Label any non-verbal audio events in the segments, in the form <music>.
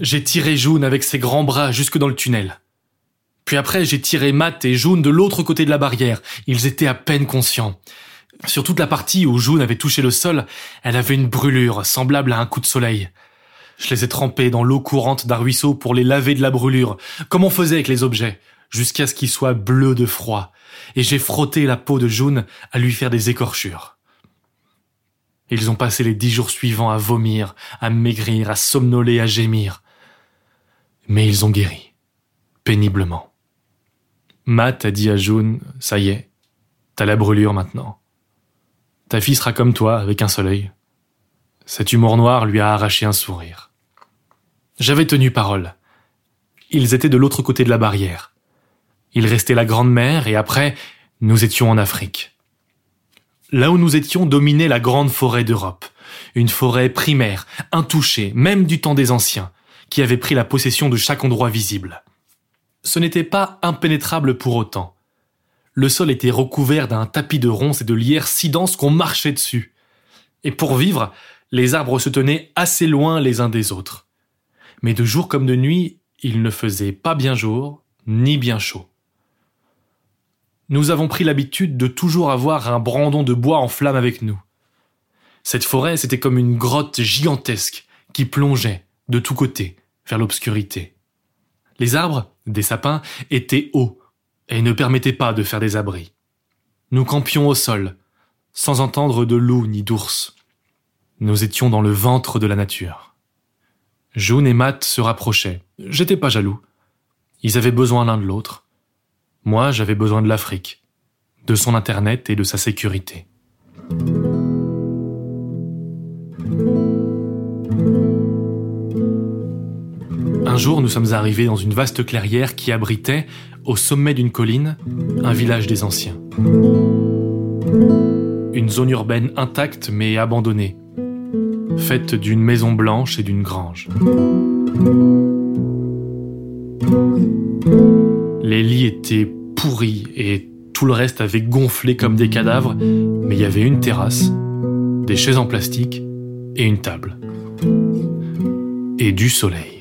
J'ai tiré June avec ses grands bras jusque dans le tunnel. Puis après, j'ai tiré Matt et June de l'autre côté de la barrière. Ils étaient à peine conscients. Sur toute la partie où June avait touché le sol, elle avait une brûlure semblable à un coup de soleil. Je les ai trempés dans l'eau courante d'un ruisseau pour les laver de la brûlure, comme on faisait avec les objets, jusqu'à ce qu'ils soient bleus de froid. Et j'ai frotté la peau de June à lui faire des écorchures. Ils ont passé les dix jours suivants à vomir, à maigrir, à somnoler, à gémir. Mais ils ont guéri. Péniblement. Matt a dit à June, ça y est, t'as la brûlure maintenant. Ta fille sera comme toi, avec un soleil. Cet humour noir lui a arraché un sourire. J'avais tenu parole. Ils étaient de l'autre côté de la barrière. Il restait la Grande Mer et après, nous étions en Afrique. Là où nous étions dominait la grande forêt d'Europe. Une forêt primaire, intouchée, même du temps des anciens, qui avait pris la possession de chaque endroit visible. Ce n'était pas impénétrable pour autant. Le sol était recouvert d'un tapis de ronces et de lierre si dense qu'on marchait dessus. Et pour vivre, les arbres se tenaient assez loin les uns des autres. Mais de jour comme de nuit, il ne faisait pas bien jour, ni bien chaud. Nous avons pris l'habitude de toujours avoir un brandon de bois en flamme avec nous. Cette forêt, c'était comme une grotte gigantesque qui plongeait, de tous côtés, vers l'obscurité. Les arbres, des sapins, étaient hauts et ne permettaient pas de faire des abris. Nous campions au sol, sans entendre de loups ni d'ours. Nous étions dans le ventre de la nature. June et Matt se rapprochaient. J'étais pas jaloux. Ils avaient besoin l'un de l'autre. Moi, j'avais besoin de l'Afrique, de son Internet et de sa sécurité. Jour, nous sommes arrivés dans une vaste clairière qui abritait, au sommet d'une colline, un village des anciens. Une zone urbaine intacte mais abandonnée, faite d'une maison blanche et d'une grange. Les lits étaient pourris et tout le reste avait gonflé comme des cadavres, mais il y avait une terrasse, des chaises en plastique et une table. Et du soleil.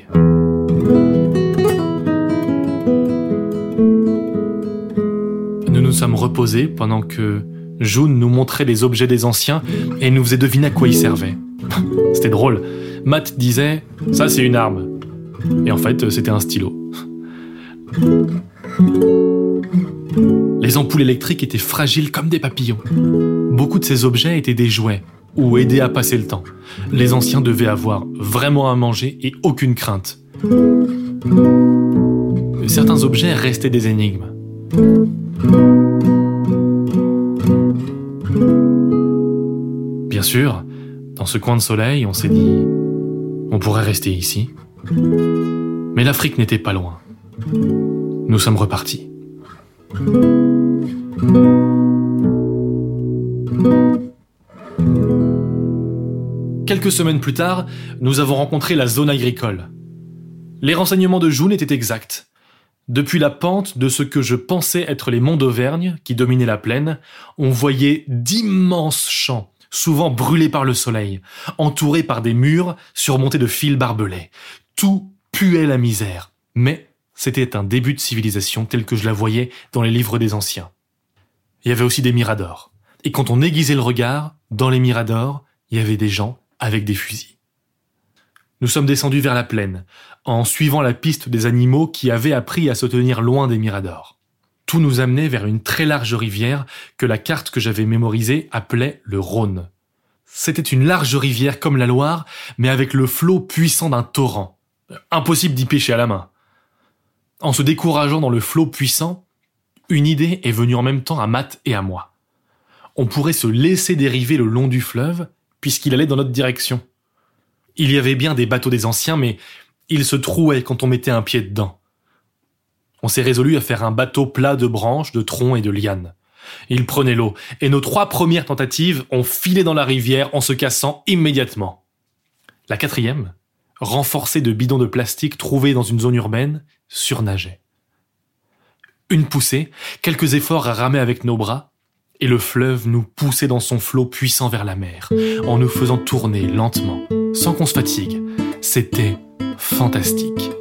Sommes reposés pendant que June nous montrait les objets des anciens et nous faisait deviner à quoi ils servaient. <laughs> c'était drôle. Matt disait Ça, c'est une arme. Et en fait, c'était un stylo. Les ampoules électriques étaient fragiles comme des papillons. Beaucoup de ces objets étaient des jouets ou aidaient à passer le temps. Les anciens devaient avoir vraiment à manger et aucune crainte. Certains objets restaient des énigmes. Bien sûr, dans ce coin de soleil, on s'est dit, on pourrait rester ici. Mais l'Afrique n'était pas loin. Nous sommes repartis. Quelques semaines plus tard, nous avons rencontré la zone agricole. Les renseignements de June étaient exacts. Depuis la pente de ce que je pensais être les monts d'Auvergne, qui dominaient la plaine, on voyait d'immenses champs, souvent brûlés par le soleil, entourés par des murs surmontés de fils barbelés. Tout puait la misère. Mais c'était un début de civilisation tel que je la voyais dans les livres des anciens. Il y avait aussi des miradors. Et quand on aiguisait le regard, dans les miradors, il y avait des gens avec des fusils. Nous sommes descendus vers la plaine, en suivant la piste des animaux qui avaient appris à se tenir loin des miradors. Tout nous amenait vers une très large rivière que la carte que j'avais mémorisée appelait le Rhône. C'était une large rivière comme la Loire, mais avec le flot puissant d'un torrent. Impossible d'y pêcher à la main. En se décourageant dans le flot puissant, une idée est venue en même temps à Matt et à moi. On pourrait se laisser dériver le long du fleuve, puisqu'il allait dans notre direction Il y avait bien des bateaux des anciens, mais ils se trouaient quand on mettait un pied dedans. On s'est résolu à faire un bateau plat de branches, de troncs et de lianes. Il prenait l'eau, et nos trois premières tentatives ont filé dans la rivière en se cassant immédiatement. La quatrième, renforcée de bidons de plastique trouvés dans une zone urbaine, surnageait. Une poussée, quelques efforts à ramer avec nos bras, et le fleuve nous poussait dans son flot puissant vers la mer, en nous faisant tourner lentement, sans qu'on se fatigue. C'était fantastique.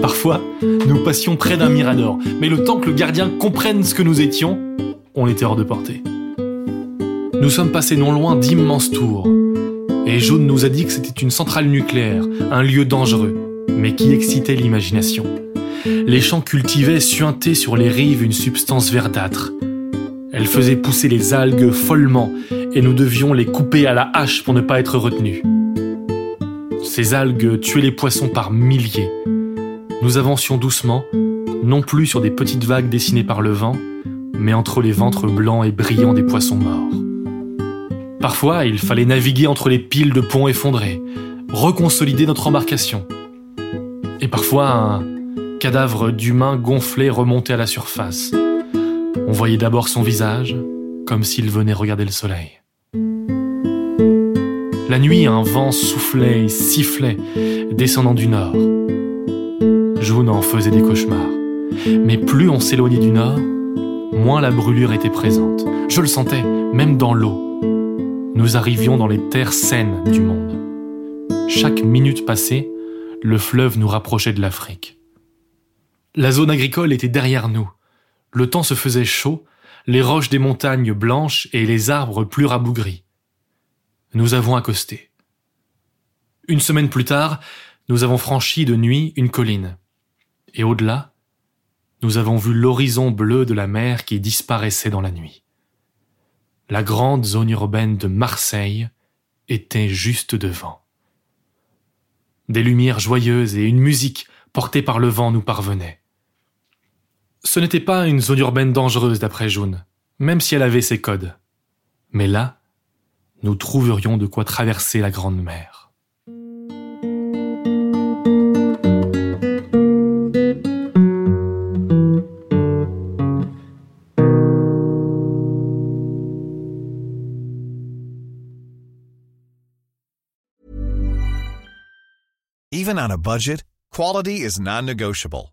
Parfois, nous passions près d'un mirador, mais le temps que le gardien comprenne ce que nous étions, on était hors de portée. Nous sommes passés non loin d'immenses tours, et Jaune nous a dit que c'était une centrale nucléaire, un lieu dangereux, mais qui excitait l'imagination. Les champs cultivaient suintaient sur les rives une substance verdâtre. Elle faisait pousser les algues follement, et nous devions les couper à la hache pour ne pas être retenus. Ces algues tuaient les poissons par milliers. Nous avancions doucement, non plus sur des petites vagues dessinées par le vent, mais entre les ventres blancs et brillants des poissons morts. Parfois, il fallait naviguer entre les piles de ponts effondrés, reconsolider notre embarcation. Et parfois, un cadavre d'humain gonflé remontait à la surface. On voyait d'abord son visage, comme s'il venait regarder le soleil. La nuit, un vent soufflait et sifflait, descendant du nord. June en faisait des cauchemars. Mais plus on s'éloignait du nord, moins la brûlure était présente. Je le sentais, même dans l'eau. Nous arrivions dans les terres saines du monde. Chaque minute passée, le fleuve nous rapprochait de l'Afrique. La zone agricole était derrière nous. Le temps se faisait chaud, les roches des montagnes blanches et les arbres plus rabougris. Nous avons accosté. Une semaine plus tard, nous avons franchi de nuit une colline. Et au-delà, nous avons vu l'horizon bleu de la mer qui disparaissait dans la nuit. La grande zone urbaine de Marseille était juste devant. Des lumières joyeuses et une musique portée par le vent nous parvenaient. Ce n'était pas une zone urbaine dangereuse d'après Jaune, même si elle avait ses codes. Mais là, nous trouverions de quoi traverser la grande mer. Even on a budget, quality is non-negotiable.